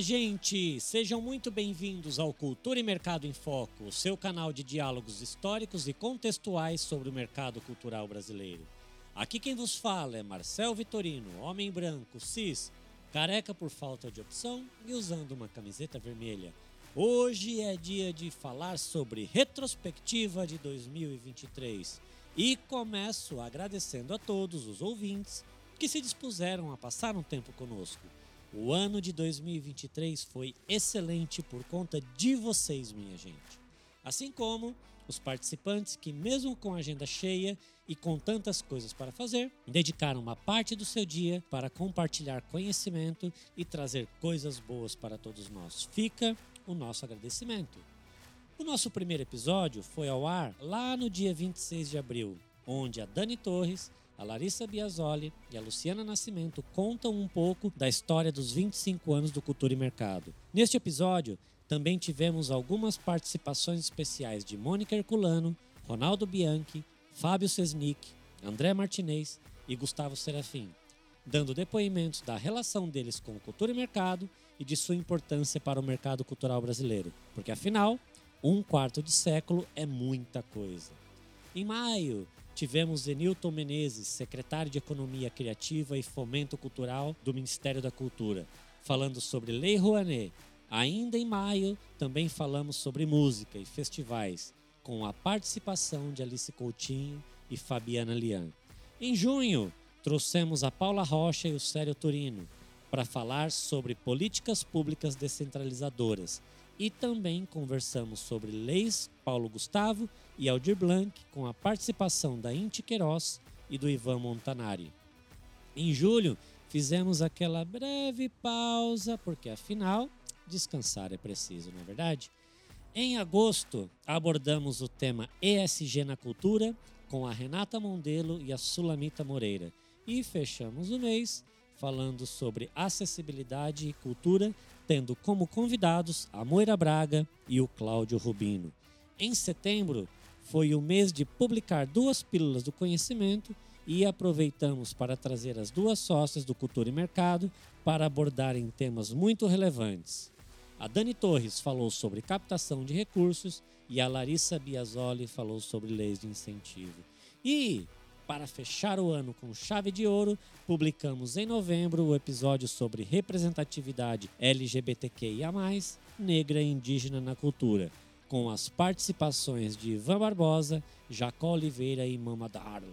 Gente! Sejam muito bem-vindos ao Cultura e Mercado em Foco, seu canal de diálogos históricos e contextuais sobre o mercado cultural brasileiro. Aqui quem vos fala é Marcel Vitorino, homem branco, cis, careca por falta de opção e usando uma camiseta vermelha. Hoje é dia de falar sobre retrospectiva de 2023 e começo agradecendo a todos os ouvintes que se dispuseram a passar um tempo conosco. O ano de 2023 foi excelente por conta de vocês, minha gente. Assim como os participantes que, mesmo com a agenda cheia e com tantas coisas para fazer, dedicaram uma parte do seu dia para compartilhar conhecimento e trazer coisas boas para todos nós. Fica o nosso agradecimento. O nosso primeiro episódio foi ao ar lá no dia 26 de abril, onde a Dani Torres a Larissa Biasoli e a Luciana Nascimento contam um pouco da história dos 25 anos do Cultura e Mercado. Neste episódio, também tivemos algumas participações especiais de Mônica Herculano, Ronaldo Bianchi, Fábio Sesnick, André Martinez e Gustavo Serafim, dando depoimentos da relação deles com o Cultura e Mercado e de sua importância para o mercado cultural brasileiro, porque afinal, um quarto de século é muita coisa. Em maio, tivemos Zenilton Menezes, secretário de Economia Criativa e Fomento Cultural do Ministério da Cultura, falando sobre Lei Rouanet. Ainda em maio, também falamos sobre música e festivais, com a participação de Alice Coutinho e Fabiana Lian. Em junho, trouxemos a Paula Rocha e o Cério Turino para falar sobre políticas públicas descentralizadoras e também conversamos sobre leis Paulo Gustavo e Aldir Blanc, com a participação da Inti Queiroz e do Ivan Montanari. Em julho, fizemos aquela breve pausa, porque afinal, descansar é preciso, não é verdade? Em agosto, abordamos o tema ESG na cultura com a Renata Mondelo e a Sulamita Moreira. E fechamos o mês falando sobre acessibilidade e cultura, tendo como convidados a Moira Braga e o Cláudio Rubino. Em setembro, foi o mês de publicar duas pílulas do conhecimento e aproveitamos para trazer as duas sócias do Cultura e Mercado para abordarem temas muito relevantes. A Dani Torres falou sobre captação de recursos e a Larissa Biasoli falou sobre leis de incentivo. E, para fechar o ano com chave de ouro, publicamos em novembro o episódio sobre representatividade LGBTQIA, negra e indígena na cultura com as participações de Ivan Barbosa, Jacó Oliveira e Mama Darling.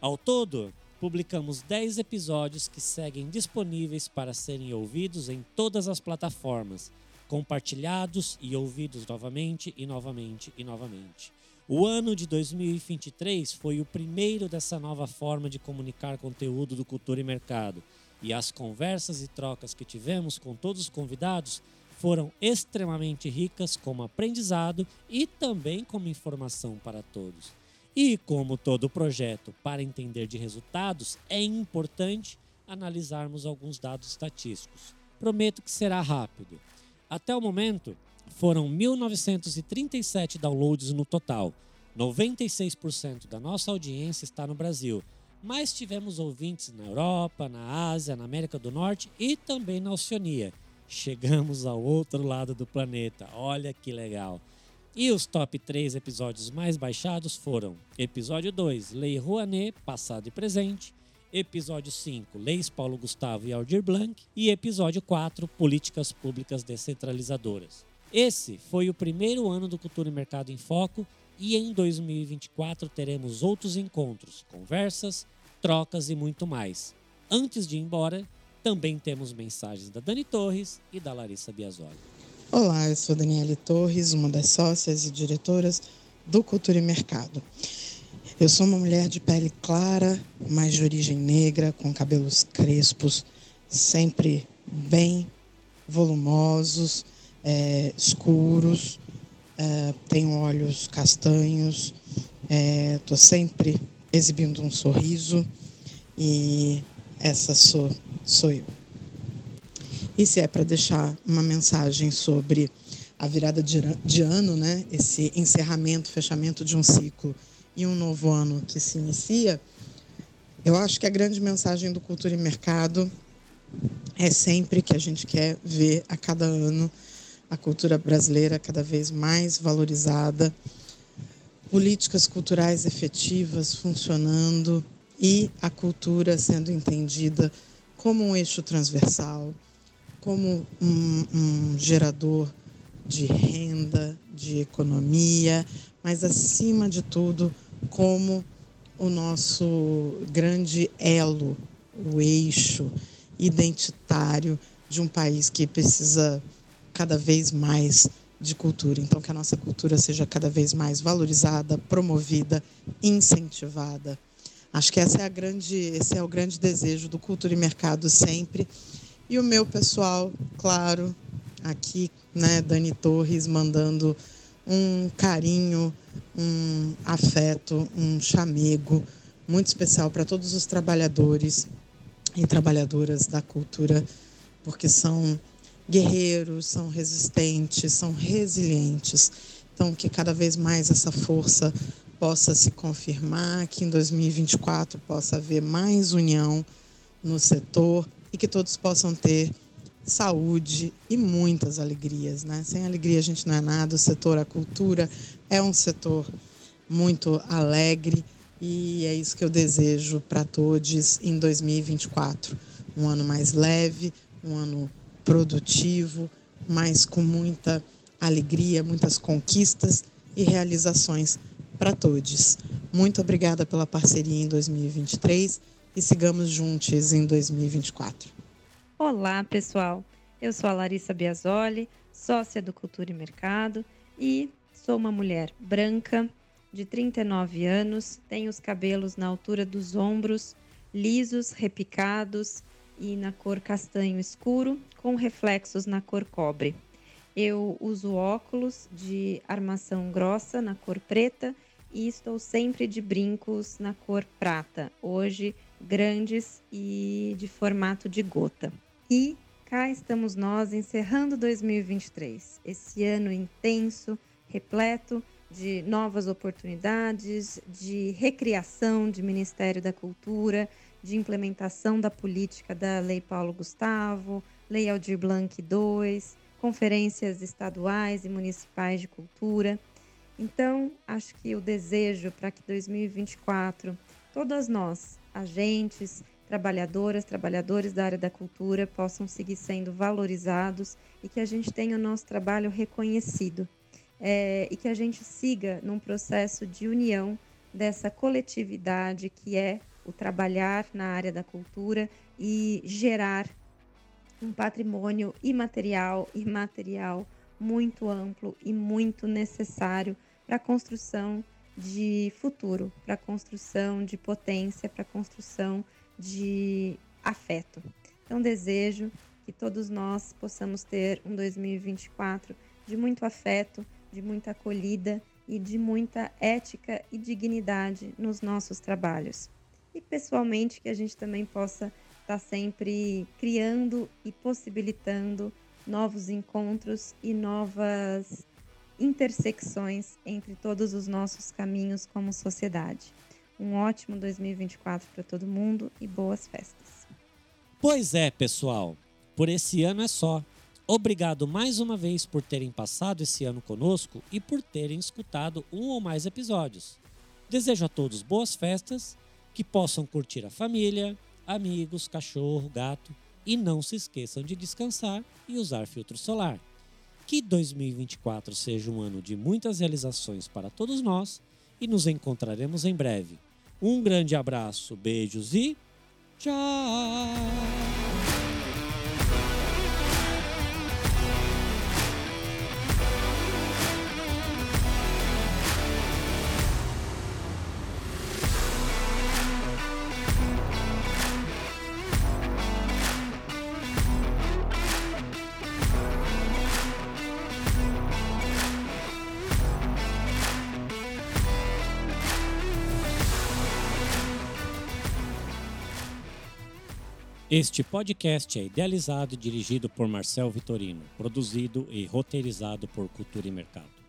Ao todo, publicamos 10 episódios que seguem disponíveis para serem ouvidos em todas as plataformas, compartilhados e ouvidos novamente e novamente e novamente. O ano de 2023 foi o primeiro dessa nova forma de comunicar conteúdo do Cultura e Mercado, e as conversas e trocas que tivemos com todos os convidados foram extremamente ricas como aprendizado e também como informação para todos. E como todo projeto, para entender de resultados, é importante analisarmos alguns dados estatísticos. Prometo que será rápido. Até o momento, foram 1.937 downloads no total. 96% da nossa audiência está no Brasil, mas tivemos ouvintes na Europa, na Ásia, na América do Norte e também na Oceania. Chegamos ao outro lado do planeta. Olha que legal. E os top 3 episódios mais baixados foram: Episódio 2, Lei Rouanet, Passado e Presente. Episódio 5, Leis Paulo Gustavo e Aldir Blanc. E episódio 4, Políticas Públicas Descentralizadoras. Esse foi o primeiro ano do Cultura e Mercado em Foco e em 2024 teremos outros encontros, conversas, trocas e muito mais. Antes de ir embora, também temos mensagens da Dani Torres e da Larissa Biasoli. Olá, eu sou Daniele Torres, uma das sócias e diretoras do Cultura e Mercado. Eu sou uma mulher de pele clara, mas de origem negra, com cabelos crespos, sempre bem volumosos, é, escuros, é, tenho olhos castanhos, estou é, sempre exibindo um sorriso e essa sou, sou eu. E se é para deixar uma mensagem sobre a virada de, ano, né? esse encerramento, fechamento de um ciclo e um novo ano que se inicia, eu acho que a grande mensagem do Cultura e Mercado é sempre que a gente quer ver a cada ano a cultura brasileira cada vez mais valorizada, políticas culturais efetivas funcionando e a cultura sendo entendida como um eixo transversal, como um, um gerador de renda, de economia, mas acima de tudo como o nosso grande elo, o eixo identitário de um país que precisa cada vez mais de cultura. Então, que a nossa cultura seja cada vez mais valorizada, promovida, incentivada. Acho que essa é a grande, esse é o grande desejo do Cultura e Mercado sempre. E o meu pessoal, claro, aqui, né, Dani Torres mandando um carinho, um afeto, um chamego muito especial para todos os trabalhadores e trabalhadoras da cultura, porque são guerreiros, são resistentes, são resilientes. Então, que cada vez mais essa força possa se confirmar, que em 2024 possa haver mais união no setor e que todos possam ter saúde e muitas alegrias, né? Sem alegria a gente não é nada. O setor a cultura é um setor muito alegre e é isso que eu desejo para todos em 2024. Um ano mais leve, um ano produtivo, mas com muita alegria, muitas conquistas e realizações para todos. Muito obrigada pela parceria em 2023 e sigamos juntos em 2024. Olá, pessoal. Eu sou a Larissa Biasoli, sócia do Cultura e Mercado e sou uma mulher branca, de 39 anos, tenho os cabelos na altura dos ombros, lisos, repicados e na cor castanho escuro, com reflexos na cor cobre. Eu uso óculos de armação grossa na cor preta e estou sempre de brincos na cor prata, hoje grandes e de formato de gota. E cá estamos nós encerrando 2023, esse ano intenso, repleto de novas oportunidades, de recriação de Ministério da Cultura, de implementação da política da Lei Paulo Gustavo, Lei Aldir Blanc II, conferências estaduais e municipais de cultura. Então, acho que o desejo para que 2024, todas nós, agentes, trabalhadoras, trabalhadores da área da cultura, possam seguir sendo valorizados e que a gente tenha o nosso trabalho reconhecido é, e que a gente siga num processo de união dessa coletividade que é o trabalhar na área da cultura e gerar um patrimônio imaterial e material muito amplo e muito necessário para a construção de futuro, para a construção de potência, para a construção de afeto. Então, desejo que todos nós possamos ter um 2024 de muito afeto, de muita acolhida e de muita ética e dignidade nos nossos trabalhos. E pessoalmente que a gente também possa estar tá sempre criando e possibilitando novos encontros e novas intersecções entre todos os nossos caminhos como sociedade. Um ótimo 2024 para todo mundo e boas festas. Pois é, pessoal. Por esse ano é só. Obrigado mais uma vez por terem passado esse ano conosco e por terem escutado um ou mais episódios. Desejo a todos boas festas, que possam curtir a família, amigos, cachorro, gato e não se esqueçam de descansar e usar filtro solar. Que 2024 seja um ano de muitas realizações para todos nós e nos encontraremos em breve. Um grande abraço, beijos e tchau! Este podcast é idealizado e dirigido por Marcel Vitorino, produzido e roteirizado por Cultura e Mercado.